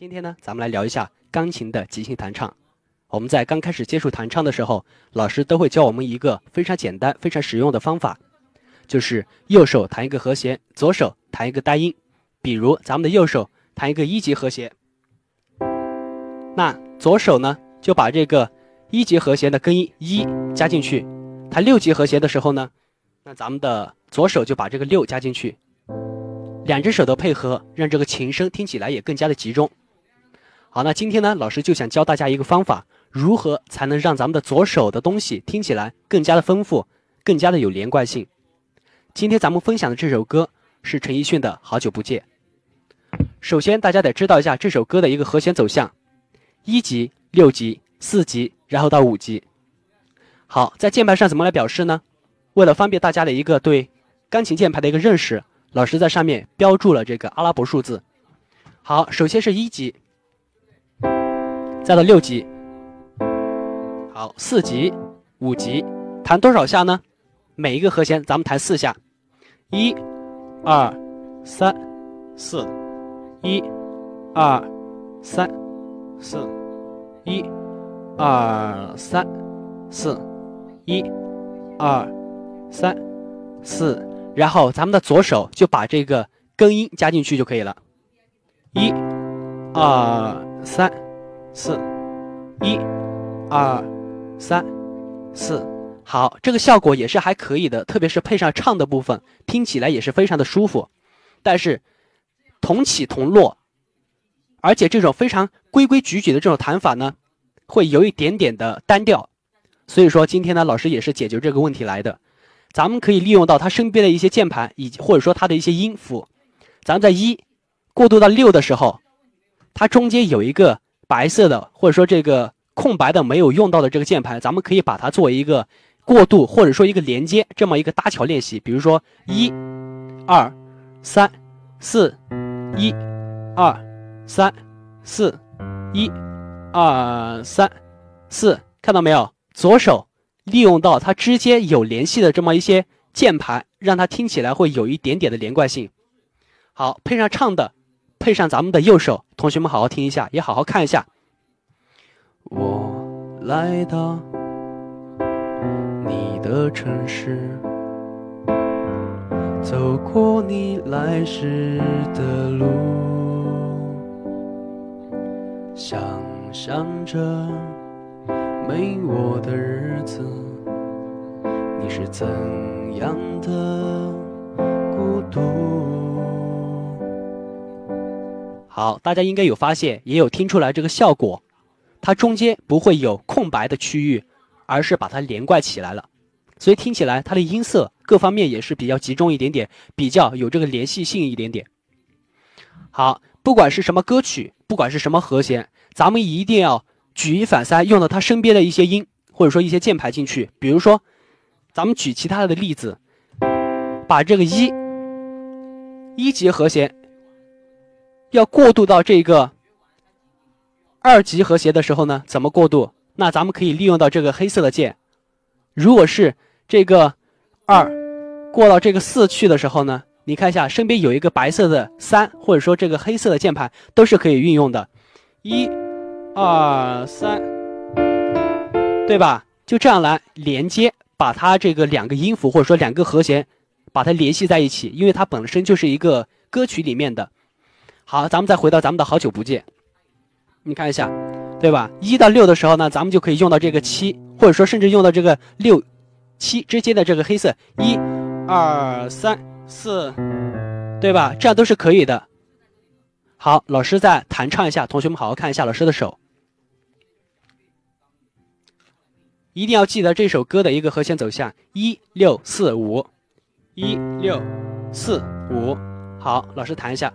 今天呢，咱们来聊一下钢琴的即兴弹唱。我们在刚开始接触弹唱的时候，老师都会教我们一个非常简单、非常实用的方法，就是右手弹一个和弦，左手弹一个单音。比如咱们的右手弹一个一级和弦，那左手呢就把这个一级和弦的根音一加进去。弹六级和弦的时候呢，那咱们的左手就把这个六加进去。两只手的配合，让这个琴声听起来也更加的集中。好，那今天呢，老师就想教大家一个方法，如何才能让咱们的左手的东西听起来更加的丰富，更加的有连贯性。今天咱们分享的这首歌是陈奕迅的《好久不见》。首先，大家得知道一下这首歌的一个和弦走向：一级、六级、四级，然后到五级。好，在键盘上怎么来表示呢？为了方便大家的一个对钢琴键盘的一个认识，老师在上面标注了这个阿拉伯数字。好，首先是一级。再到六级，好，四级、五级，弹多少下呢？每一个和弦咱们弹四下，一、二、三、四，一、二、三、四，一、二、三、四，一、二、三、四，然后咱们的左手就把这个根音加进去就可以了，一、二、三。四，一，二，三，四，好，这个效果也是还可以的，特别是配上唱的部分，听起来也是非常的舒服。但是同起同落，而且这种非常规规矩矩的这种弹法呢，会有一点点的单调。所以说今天呢，老师也是解决这个问题来的。咱们可以利用到他身边的一些键盘，以及或者说它的一些音符。咱们在一过渡到六的时候，它中间有一个。白色的，或者说这个空白的没有用到的这个键盘，咱们可以把它作为一个过渡，或者说一个连接，这么一个搭桥练习。比如说一、二、三、四，一、二、三、四，一、二、三、四，看到没有？左手利用到它之间有联系的这么一些键盘，让它听起来会有一点点的连贯性。好，配上唱的。配上咱们的右手，同学们好好听一下，也好好看一下。我来到你的城市，走过你来时的路，想象着没我的日子，你是怎样的孤独？好，大家应该有发现，也有听出来这个效果，它中间不会有空白的区域，而是把它连贯起来了，所以听起来它的音色各方面也是比较集中一点点，比较有这个联系性一点点。好，不管是什么歌曲，不管是什么和弦，咱们一定要举一反三，用到它身边的一些音或者说一些键盘进去。比如说，咱们举其他的例子，把这个一一级和弦。要过渡到这个二级和谐的时候呢，怎么过渡？那咱们可以利用到这个黑色的键。如果是这个二过到这个四去的时候呢，你看一下身边有一个白色的三，或者说这个黑色的键盘都是可以运用的。一、二、三，对吧？就这样来连接，把它这个两个音符或者说两个和弦把它联系在一起，因为它本身就是一个歌曲里面的。好，咱们再回到咱们的好久不见，你看一下，对吧？一到六的时候呢，咱们就可以用到这个七，或者说甚至用到这个六、七之间的这个黑色，一、二、三、四，对吧？这样都是可以的。好，老师再弹唱一下，同学们好好看一下老师的手，一定要记得这首歌的一个和弦走向：一六四五，一六四五。好，老师弹一下。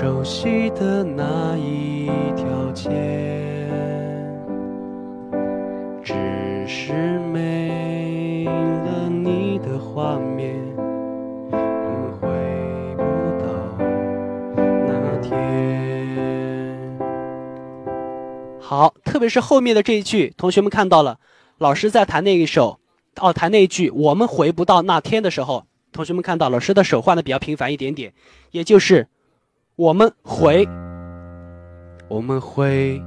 熟悉的那一条街，只是没了你的画面，回不到那天。好，特别是后面的这一句，同学们看到了，老师在弹那一首，哦，弹那一句“我们回不到那天”的时候。同学们看到老师的手换的比较频繁一点点，也就是我们回，我们回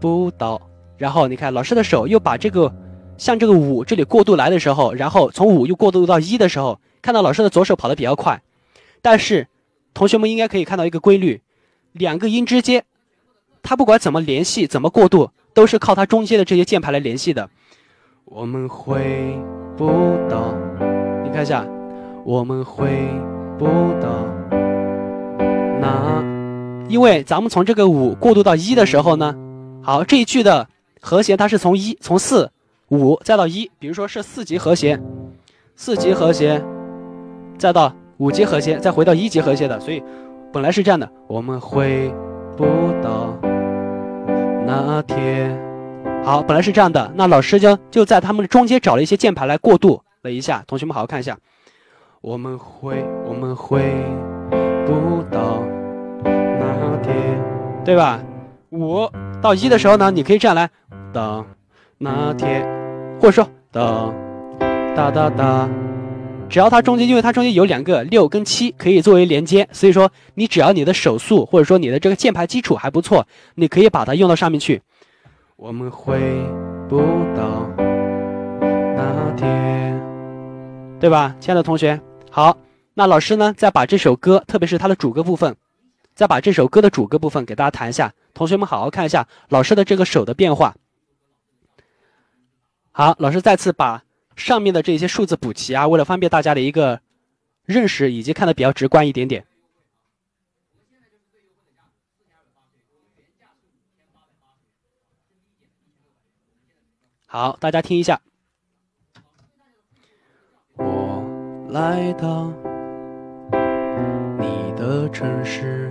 不到。然后你看老师的手又把这个像这个五这里过渡来的时候，然后从五又过渡到一的时候，看到老师的左手跑得比较快。但是同学们应该可以看到一个规律，两个音之间，它不管怎么联系怎么过渡，都是靠它中间的这些键盘来联系的。我们回不到，你看一下。我们回不到，因为咱们从这个五过渡到一的时候呢，好这一句的和弦它是从一从四五再到一，比如说是四级和弦，四级和弦，再到五级和弦，再回到一级和弦的，所以本来是这样的。我们回不到那天，好，本来是这样的，那老师就就在他们中间找了一些键盘来过渡了一下，同学们好好看一下。我们回，我们回不到，对吧？五到一的时候呢，你可以这样来，到那天，或者说到哒哒哒，只要它中间，因为它中间有两个六跟七可以作为连接，所以说你只要你的手速或者说你的这个键盘基础还不错，你可以把它用到上面去。我们回不到那天，对吧，亲爱的同学？好，那老师呢？再把这首歌，特别是它的主歌部分，再把这首歌的主歌部分给大家弹一下。同学们好好看一下老师的这个手的变化。好，老师再次把上面的这些数字补齐啊，为了方便大家的一个认识以及看的比较直观一点点。好，大家听一下。我来到你的城市，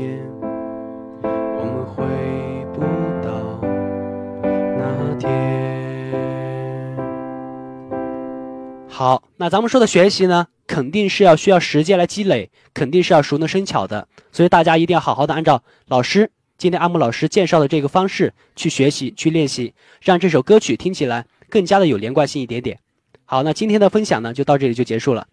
面，我们回不到那天。好，那咱们说的学习呢？肯定是要需要时间来积累，肯定是要熟能生巧的，所以大家一定要好好的按照老师今天阿木老师介绍的这个方式去学习、去练习，让这首歌曲听起来更加的有连贯性一点点。好，那今天的分享呢就到这里就结束了。